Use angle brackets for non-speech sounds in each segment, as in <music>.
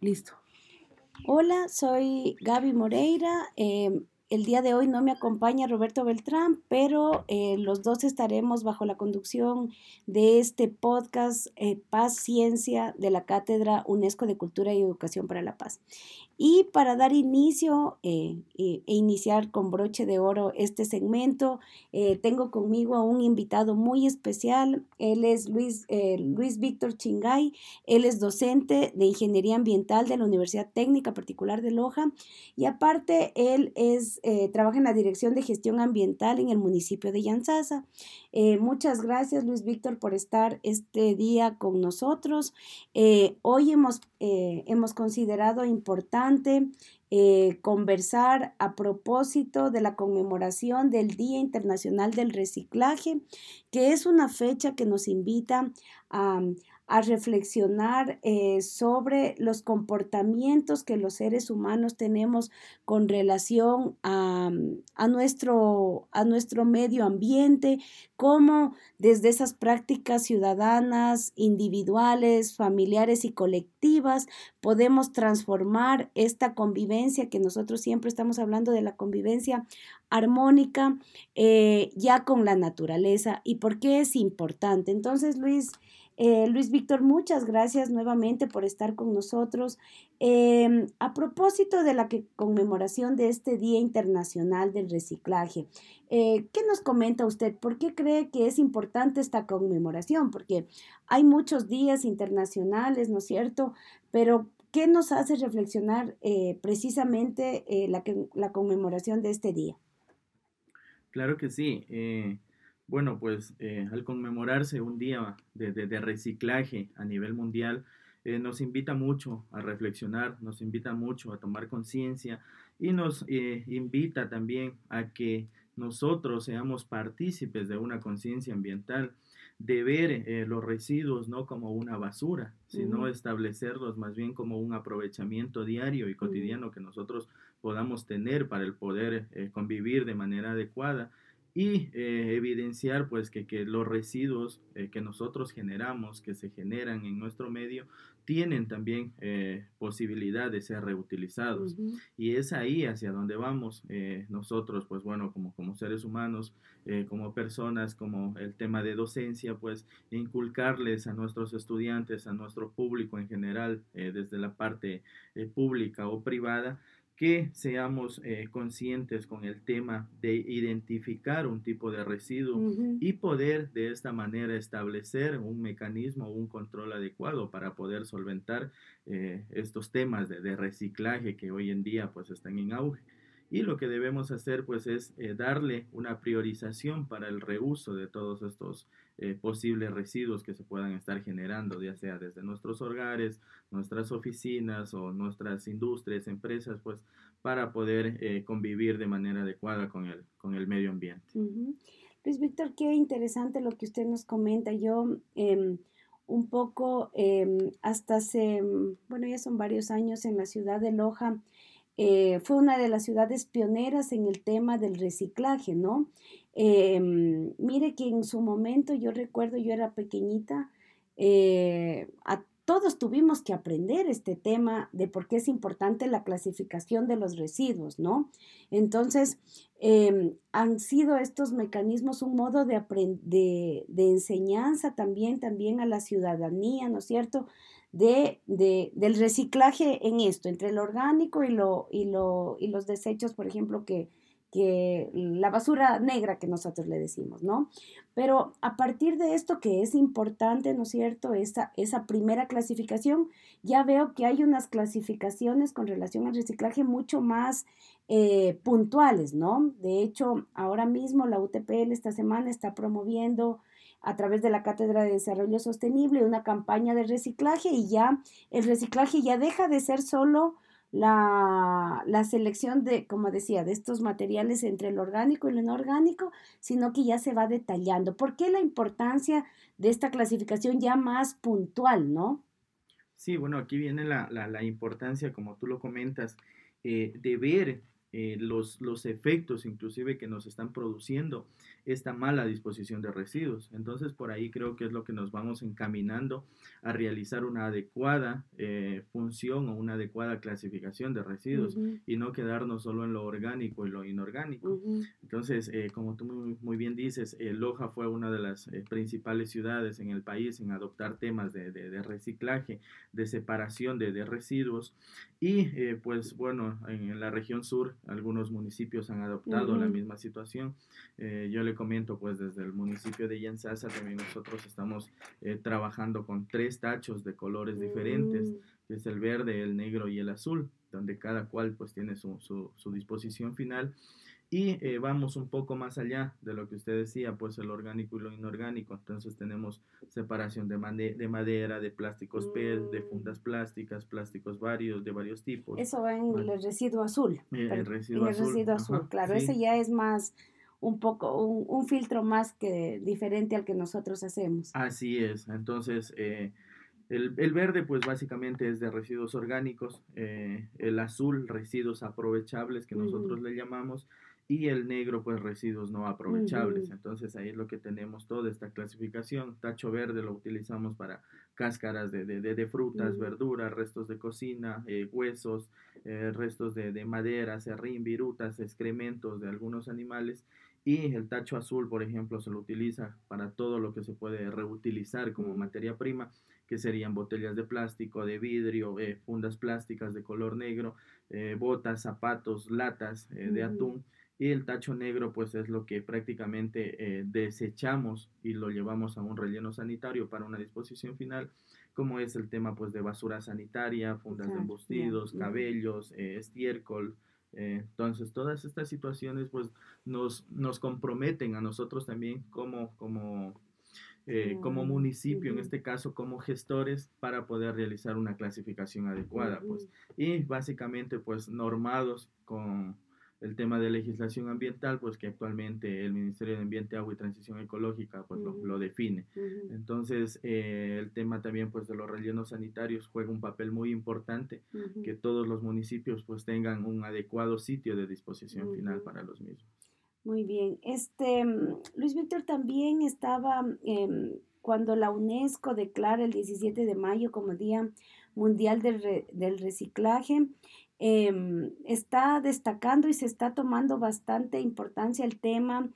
Listo. Hola, soy Gaby Moreira. Em, el día de hoy no me acompaña Roberto Beltrán, pero eh, los dos estaremos bajo la conducción de este podcast eh, Paz Ciencia de la Cátedra UNESCO de Cultura y Educación para la Paz. Y para dar inicio eh, e iniciar con broche de oro este segmento, eh, tengo conmigo a un invitado muy especial. Él es Luis, eh, Luis Víctor Chingay. Él es docente de Ingeniería Ambiental de la Universidad Técnica Particular de Loja. Y aparte, él es, trabaja en la Dirección de Gestión Ambiental en el municipio de Yanzasa. muchas gracias, Luis Víctor, por estar este día con nosotros. hoy hemos, hemos considerado importante eh, conversar a propósito de la conmemoración del Día Internacional del Reciclaje, que es una fecha que nos invita a, a reflexionar eh, sobre los comportamientos que los seres humanos tenemos con relación a, nuestro, a nuestro medio ambiente, cómo desde esas prácticas ciudadanas, individuales, familiares y colectivas podemos transformar esta convivencia que nosotros siempre estamos hablando de la convivencia armónica eh, ya con la naturaleza y por qué es importante. Entonces, Luis, eh, Luis Víctor, muchas gracias nuevamente por estar con nosotros. Em, a propósito de la conmemoración de este Día Internacional del Reciclaje, eh, ¿qué nos comenta usted? ¿Por qué cree que es importante esta conmemoración? Porque hay muchos días internacionales, ¿no es cierto? Pero ¿qué nos hace reflexionar eh, precisamente la, la, conmemoración de este día? Claro que sí. Bueno, pues eh, al conmemorarse un día de, reciclaje a nivel mundial, eh, nos invita mucho a reflexionar, nos invita mucho a tomar conciencia y nos eh, invita también a que nosotros seamos partícipes de una conciencia ambiental, de ver los residuos no como una basura, sino establecerlos más bien como un aprovechamiento diario y cotidiano que nosotros podamos tener para el poder convivir de manera adecuada y eh, evidenciar pues que, los residuos eh, que nosotros generamos, que se generan en nuestro medio, tienen también eh, posibilidad de ser reutilizados. Y es ahí hacia donde vamos nosotros, pues bueno, como, como seres humanos, como personas, como el tema de docencia, pues inculcarles a nuestros estudiantes, a nuestro público en general, desde la parte pública o privada, que seamos eh, conscientes con el tema de identificar un tipo de residuo y poder de esta manera establecer un mecanismo, un control adecuado para poder solventar eh, estos temas de, de, reciclaje que hoy en día pues están en auge y lo que debemos hacer pues es eh, darle una priorización para el reuso de todos estos eh, posibles residuos que se puedan estar generando, ya sea desde nuestros hogares, nuestras oficinas o nuestras industrias, empresas, pues para poder eh, convivir de manera adecuada con el, con el medio ambiente. Luis Víctor, qué interesante lo que usted nos comenta. Yo em, un poco em, hasta hace, bueno, ya son varios años en la ciudad de Loja, eh, fue una de las ciudades pioneras en el tema del reciclaje, ¿no? Em, mire que en su momento, yo recuerdo, yo era pequeñita, eh, a todos tuvimos que aprender este tema de por qué es importante la clasificación de los residuos, ¿no? Entonces, em, han sido estos mecanismos un modo de, de, enseñanza también, también a la ciudadanía, ¿no es cierto? De, de, del reciclaje en esto, entre el orgánico y, lo, y, lo, y los desechos, por ejemplo, que, que la basura negra que nosotros le decimos, ¿no? Pero a partir de esto que es importante, ¿no es cierto? Esa, esa primera clasificación, ya veo que hay unas clasificaciones con relación al reciclaje mucho más eh, puntuales, ¿no? De hecho, ahora mismo la UTPL esta semana está promoviendo a través de la Cátedra de Desarrollo Sostenible una campaña de reciclaje y ya el reciclaje ya deja de ser solo la, selección de, como decía, de estos materiales entre lo orgánico y lo inorgánico, sino que ya se va detallando. ¿Por qué la importancia de esta clasificación ya más puntual, no? Sí, bueno, aquí viene la, importancia, como tú lo comentas, eh, de ver eh, los, los efectos inclusive que nos están produciendo esta mala disposición de residuos. Entonces por ahí creo que es lo que nos vamos encaminando a realizar una adecuada eh, función o una adecuada clasificación de residuos y no quedarnos solo en lo orgánico y lo inorgánico. Entonces, eh, como tú muy, bien dices, Loja fue una de las principales ciudades en el país en adoptar temas de, de, reciclaje, de separación de, de residuos y pues bueno, en la región sur algunos municipios han adoptado la misma situación. Eh, yo le comento, pues desde el municipio de Yansasa también nosotros estamos eh, trabajando con tres tachos de colores diferentes, mm. que es el verde, el negro y el azul, donde cada cual pues tiene su, su, su disposición final. Y eh, vamos un poco más allá de lo que usted decía, pues el orgánico y lo inorgánico. Entonces tenemos separación de, de madera, de plásticos PET, de mm. fundas plásticas, plásticos varios, de varios tipos. Eso va en el residuo azul. Eh, el residuo en el residuo azul, claro. Ese ya es más, un poco, un, filtro más que diferente al que nosotros hacemos. Así es. Entonces, eh, el, el, verde, pues básicamente es de residuos orgánicos. el azul, residuos aprovechables que nosotros le llamamos y el negro pues residuos no aprovechables. Entonces ahí es lo que tenemos toda esta clasificación. Tacho verde lo utilizamos para cáscaras de, de, de frutas, verduras, restos de cocina, eh, huesos, eh, restos de, de madera, serrín, virutas, excrementos de algunos animales. Y el tacho azul, por ejemplo, se lo utiliza para todo lo que se puede reutilizar como materia prima, que serían botellas de plástico, de vidrio, eh, fundas plásticas de color negro, botas, zapatos, latas de atún y el tacho negro pues es lo que prácticamente eh, desechamos y lo llevamos a un relleno sanitario para una disposición final, como es el tema pues de basura sanitaria, fundas de embustidos, cabellos, eh, estiércol. Eh, entonces todas estas situaciones pues nos, nos comprometen a nosotros también como, como, como municipio, en este caso como gestores, para poder realizar una clasificación adecuada. pues, y básicamente pues normados con el tema de legislación ambiental, pues que actualmente el Ministerio de Ambiente, Agua y Transición Ecológica pues lo, define. Entonces, eh, el tema también pues de los rellenos sanitarios juega un papel muy importante, que todos los municipios pues tengan un adecuado sitio de disposición final para los mismos. Muy bien. Este, mm, Luis Víctor también estaba, em, cuando la UNESCO declara el 17 de mayo como Día Mundial del, del Reciclaje, Em, está destacando y se está tomando bastante importancia el tema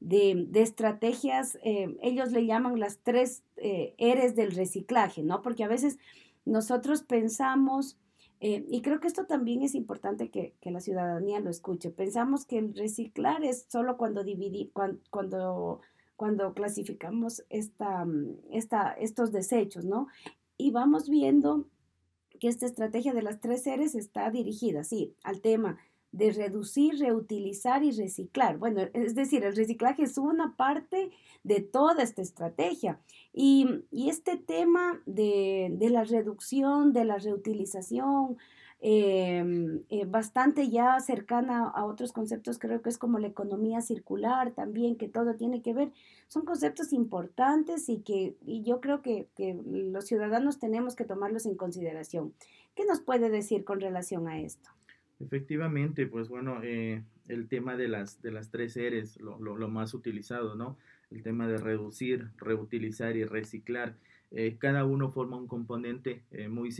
de, estrategias, em, ellos le llaman las tres eh, eres del reciclaje, ¿no? Porque a veces nosotros pensamos, eh, y creo que esto también es importante que, la ciudadanía lo escuche, pensamos que el reciclar es solo cuando dividir, cuando, cuando, clasificamos esta, esta, estos desechos, ¿no? Y vamos viendo que esta estrategia de las tres seres está dirigida, sí, al tema de reducir, reutilizar y reciclar. Bueno, es decir, el reciclaje es una parte de toda esta estrategia. Y, este tema de, de, la reducción, de la reutilización, Em, eh, bastante ya cercana a otros conceptos, creo que es como la economía circular también, que todo tiene que ver. Son conceptos importantes y que y yo creo que, los ciudadanos tenemos que tomarlos en consideración. ¿Qué nos puede decir con relación a esto? Efectivamente, pues bueno, eh, el tema de las, de las tres eres lo, lo, más utilizado, ¿no? El tema de reducir, reutilizar y reciclar. Eh, cada uno forma un componente eh, muy,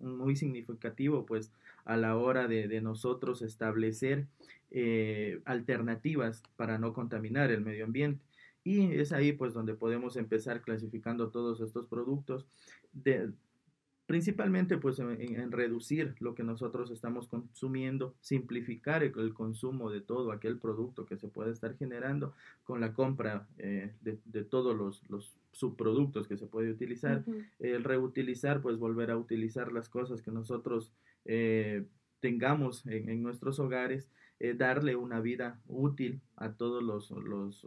muy significativo pues a la hora de, nosotros establecer eh, alternativas para no contaminar el medio ambiente. Y es ahí pues donde podemos empezar clasificando todos estos productos principalmente pues en, reducir lo que nosotros estamos consumiendo, simplificar el, consumo de todo aquel producto que se puede estar generando con la compra eh, de, todos los, subproductos que se puede utilizar, el reutilizar pues volver a utilizar las cosas que nosotros eh, tengamos en, nuestros hogares, eh, darle una vida útil a todos los, los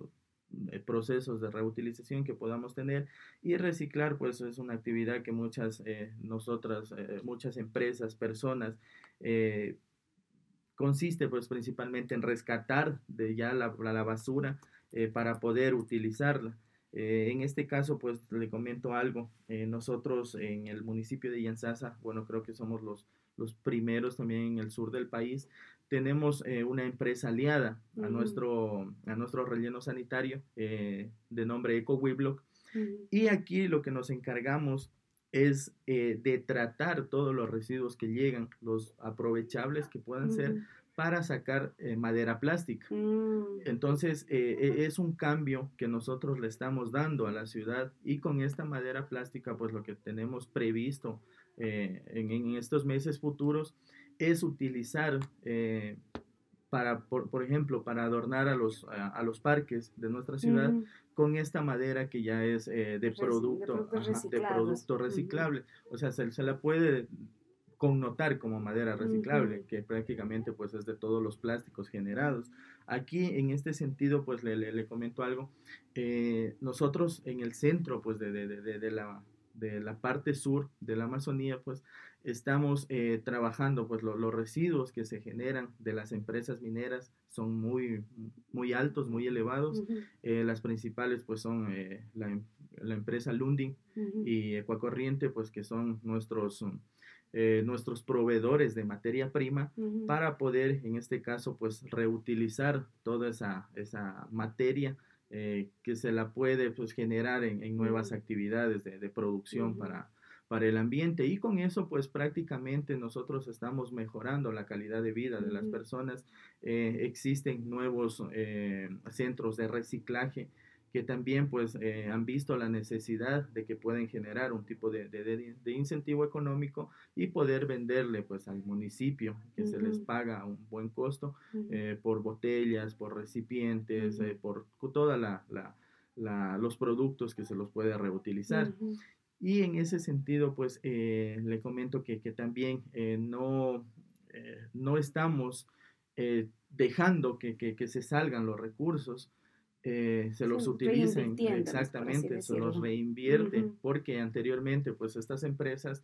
procesos de reutilización que podamos tener y reciclar pues es una actividad que muchas eh, nosotras eh, muchas empresas personas consiste pues principalmente en rescatar de ya la, la basura para poder utilizarla Eh, en este caso, pues le comento algo. Eh, nosotros en el municipio de Yansasa, bueno, creo que somos los, los primeros también en el sur del país, tenemos eh, una empresa aliada a, nuestro, a nuestro relleno sanitario de nombre Eco Y aquí lo que nos encargamos es de tratar todos los residuos que llegan, los aprovechables que puedan ser para sacar eh, madera plástica. Mm. Entonces, eh, e, es un cambio que nosotros le estamos dando a la ciudad y con esta madera plástica, pues lo que tenemos previsto eh, en, estos meses futuros es utilizar para, por, ejemplo, para adornar a los, a, los parques de nuestra ciudad con esta madera que ya es de, producto, de, producto reciclable. O sea, se, se, la puede connotar como madera reciclable, que prácticamente pues es de todos los plásticos generados. Aquí en este sentido pues le, le, comento algo, eh, nosotros en el centro pues de, de, de, la, de la parte sur de la Amazonía pues estamos eh, trabajando pues los residuos que se generan de las empresas mineras son muy, muy altos, muy elevados. Eh, las principales pues son la, la, empresa Lundin y Ecuacorriente pues que son nuestros eh, nuestros proveedores de materia prima para poder, en este caso, pues reutilizar toda esa, esa materia eh, que se la puede pues, generar en, nuevas actividades de, producción para, para el ambiente y con eso pues prácticamente nosotros estamos mejorando la calidad de vida de las personas. Eh, existen nuevos centros de reciclaje que también pues eh, han visto la necesidad de que pueden generar un tipo de, de, incentivo económico y poder venderle pues al municipio que se les paga un buen costo eh, por botellas, por recipientes, eh, por toda la, la, los productos que se los puede reutilizar. Y en ese sentido pues le comento que, que también no, no estamos dejando que, que, que se salgan los recursos eh, se los utilicen exactamente, se los reinvierten, porque anteriormente pues estas empresas eh,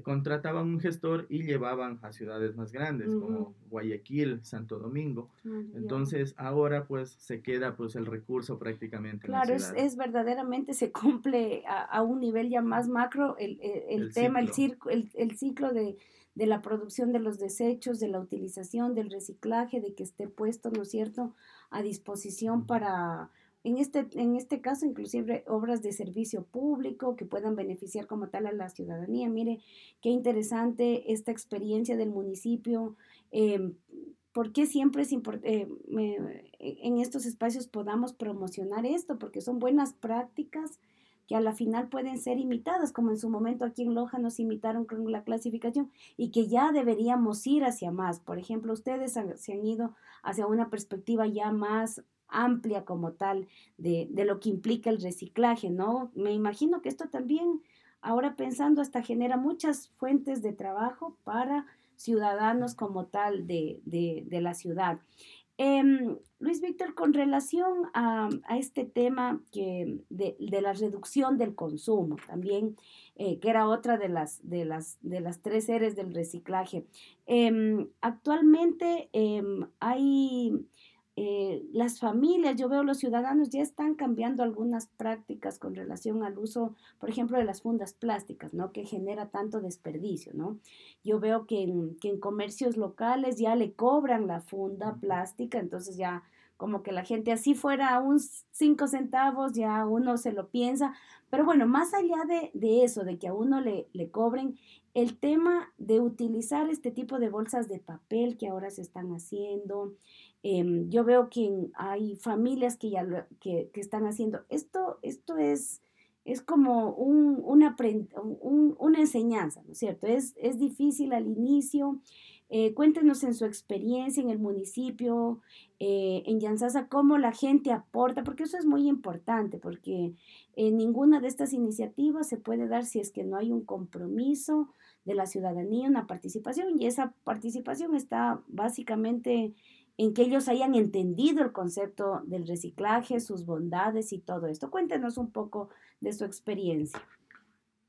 contrataban un gestor y llevaban a ciudades más grandes como Guayaquil, Santo Domingo. Entonces ahora pues se queda pues el recurso prácticamente. Claro, Es, es, verdaderamente se cumple a, un nivel ya más macro el, el, tema, el, circo, el, ciclo de, de la producción de los desechos, de la utilización, del reciclaje, de que esté puesto, ¿no es cierto?, a disposición para, en este, en este caso, inclusive obras de servicio público que puedan beneficiar como tal a la ciudadanía. Mire, qué interesante esta experiencia del municipio. Eh, ¿Por qué siempre es importante eh, en estos espacios podamos promocionar esto? Porque son buenas prácticas que a la final pueden ser imitadas, como en su momento aquí en Loja nos imitaron con la clasificación y que ya deberíamos ir hacia más. Por ejemplo, ustedes se han ido hacia una perspectiva ya más amplia como tal de, lo que implica el reciclaje, ¿no? Me imagino que esto también, ahora pensando, hasta genera muchas fuentes de trabajo para ciudadanos como tal de la ciudad. Em, Luis Víctor, con relación a, este tema que de, la reducción del consumo, también, eh, que era otra de las, de las, de las tres eres del reciclaje, em, actualmente em, hay eh, las familias, yo veo los ciudadanos ya están cambiando algunas prácticas con relación al uso, por ejemplo, de las fundas plásticas, ¿no? Que genera tanto desperdicio, ¿no? Yo veo que en, que en comercios locales ya le cobran la funda plástica, entonces ya como que la gente así fuera a un cinco centavos, ya uno se lo piensa, pero bueno, más allá de, de eso, de que a uno le, le cobren, el tema de utilizar este tipo de bolsas de papel que ahora se están haciendo, Em, yo veo que hay familias que ya que, están haciendo esto. Esto es, es como un, una, una enseñanza, ¿no es cierto? Es, es difícil al inicio. Eh, cuéntenos en su experiencia en el municipio, eh, en Yansasa, cómo la gente aporta, porque eso es muy importante, porque en ninguna de estas iniciativas se puede dar si es que no hay un compromiso de la ciudadanía, una participación, y esa participación está básicamente en que ellos hayan entendido el concepto del reciclaje, sus bondades y todo esto. Cuéntenos un poco de su experiencia.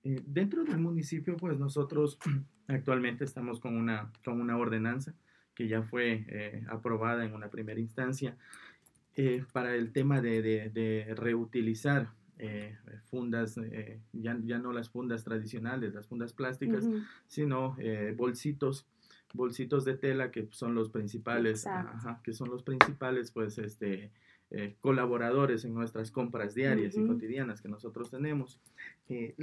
Eh, dentro del municipio, pues nosotros <clears throat> actualmente estamos con una, con una ordenanza que ya fue eh, aprobada en una primera instancia eh, para el tema de, de, reutilizar fundas, ya, ya, no las fundas tradicionales, las fundas plásticas, sino bolsitos bolsitos de tela que son los principales, que son los principales, pues, este, eh, colaboradores en nuestras compras diarias y cotidianas que nosotros tenemos. Eh,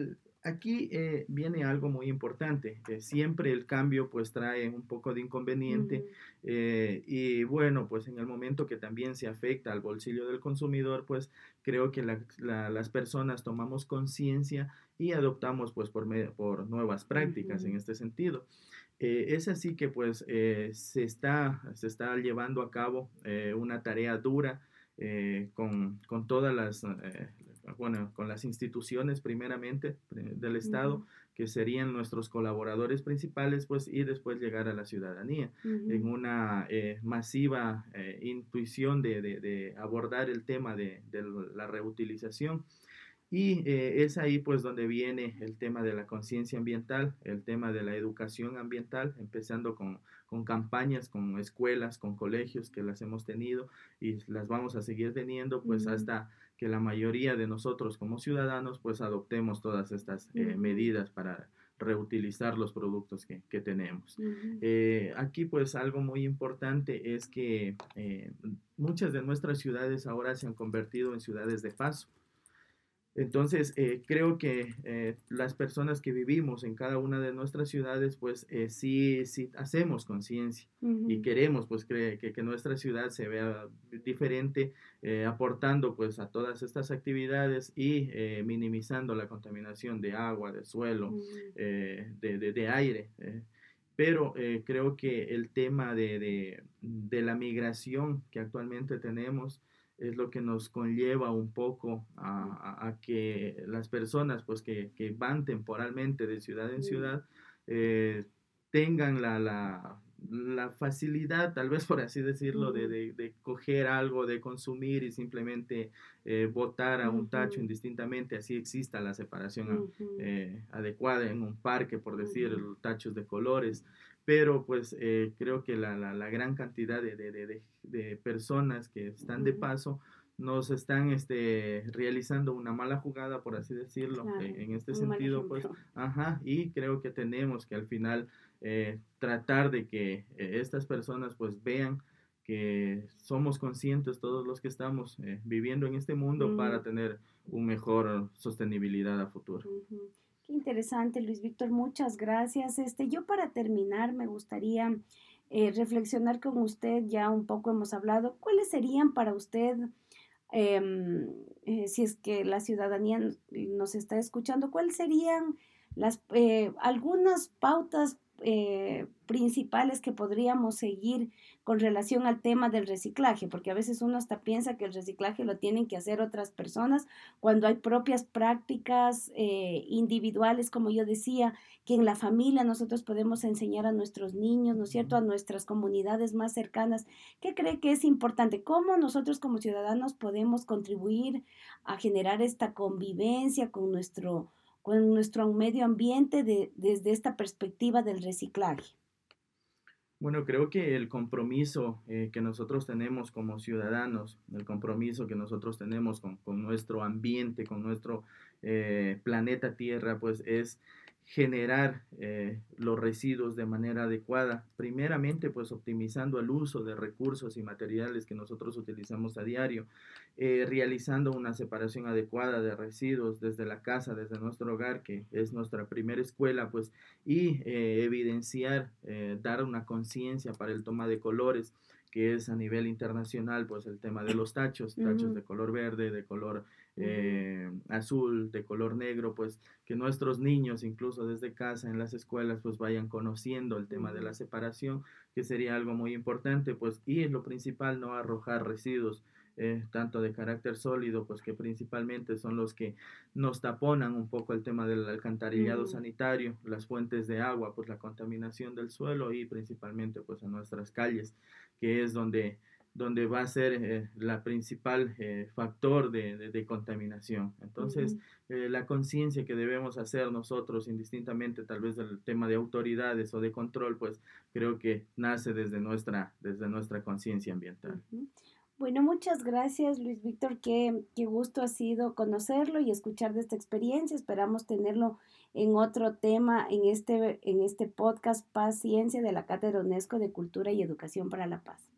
aquí eh, viene algo muy importante, que siempre el cambio pues trae un poco de inconveniente y bueno, pues en el momento que también se afecta al bolsillo del consumidor, pues creo que las personas tomamos conciencia y adoptamos pues por, por nuevas prácticas en este sentido. Eh, es así que pues eh, se, está, se está llevando a cabo eh, una tarea dura con, con, todas las, bueno, con las instituciones primeramente del Estado, que serían nuestros colaboradores principales, pues, y después llegar a la ciudadanía. En una masiva intuición de, de, de, abordar el tema de, de la reutilización y eh, es ahí pues donde viene el tema de la conciencia ambiental, el tema de la educación ambiental, empezando con, con, campañas, con escuelas, con colegios que las hemos tenido y las vamos a seguir teniendo pues hasta que la mayoría de nosotros como ciudadanos pues adoptemos todas estas eh, medidas para reutilizar los productos que, que tenemos. Eh, aquí pues algo muy importante es que muchas de nuestras ciudades ahora se han convertido en ciudades de paso. Entonces, eh, creo que eh, las personas que vivimos en cada una de nuestras ciudades, pues eh, sí, sí hacemos conciencia y queremos pues que, que, nuestra ciudad se vea diferente, aportando pues a todas estas actividades y minimizando la contaminación de agua, de suelo, de, de, de, aire. Pero creo que el tema de, de la migración que actualmente tenemos, es lo que nos conlleva un poco a, que las personas pues que, van temporalmente de ciudad en ciudad eh, tengan la, la, facilidad, tal vez por así decirlo, de, de, coger algo, de consumir y simplemente eh, botar a un tacho indistintamente, así exista la separación eh, adecuada en un parque, por decir, tachos de colores pero pues eh, creo que la, la, gran cantidad de, de, de, personas que están de paso nos están este, realizando una mala jugada, por así decirlo, en este sentido, pues, ajá, y creo que tenemos que al final eh, tratar de que eh, estas personas pues vean que somos conscientes todos los que estamos viviendo en este mundo para tener una mejor sostenibilidad a futuro interesante, Luis Víctor, muchas gracias. Este, yo para terminar me gustaría eh, reflexionar con usted, ya un poco hemos hablado, ¿cuáles serían para usted, em, eh, si es que la ciudadanía nos está escuchando, cuáles serían las, eh, algunas pautas principales que podríamos seguir con relación al tema del reciclaje, porque a veces uno hasta piensa que el reciclaje lo tienen que hacer otras personas cuando hay propias prácticas eh, individuales, como yo decía, que en la familia nosotros podemos enseñar a nuestros niños, ¿no es cierto?, a nuestras comunidades más cercanas. ¿Qué cree que es importante? ¿Cómo nosotros como ciudadanos podemos contribuir a generar esta convivencia con nuestro con nuestro medio ambiente desde esta perspectiva del reciclaje? Bueno, creo que el compromiso eh, que nosotros tenemos como ciudadanos, el compromiso que nosotros tenemos con, nuestro ambiente, con nuestro eh, planeta Tierra, pues es generar eh, los residuos de manera adecuada, primeramente pues optimizando el uso de recursos y materiales que nosotros utilizamos a diario, eh, realizando una separación adecuada de residuos desde la casa, desde nuestro hogar, que es nuestra primera escuela, pues, y eh, evidenciar, dar una conciencia para el toma de colores, que es a nivel internacional, pues el tema de los tachos, tachos de color verde, de color eh, azul, de color negro, pues que nuestros niños, incluso desde casa, en las escuelas, pues vayan conociendo el tema de la separación, que sería algo muy importante, pues, y es lo principal, no arrojar residuos. Eh, tanto de carácter sólido, pues que principalmente son los que nos taponan un poco el tema del alcantarillado sanitario, las fuentes de agua, pues la contaminación del suelo y principalmente pues en nuestras calles, que es donde donde va a ser eh, la principal eh, factor de, de, contaminación. Entonces, eh, la conciencia que debemos hacer nosotros, indistintamente tal vez del tema de autoridades o de control, pues creo que nace desde nuestra, desde nuestra conciencia ambiental. Bueno, muchas gracias Luis Víctor, qué, qué gusto ha sido conocerlo y escuchar de esta experiencia. Esperamos tenerlo en otro tema en este, en este podcast Paz Ciencia de la Cátedra UNESCO de Cultura y Educación para la Paz.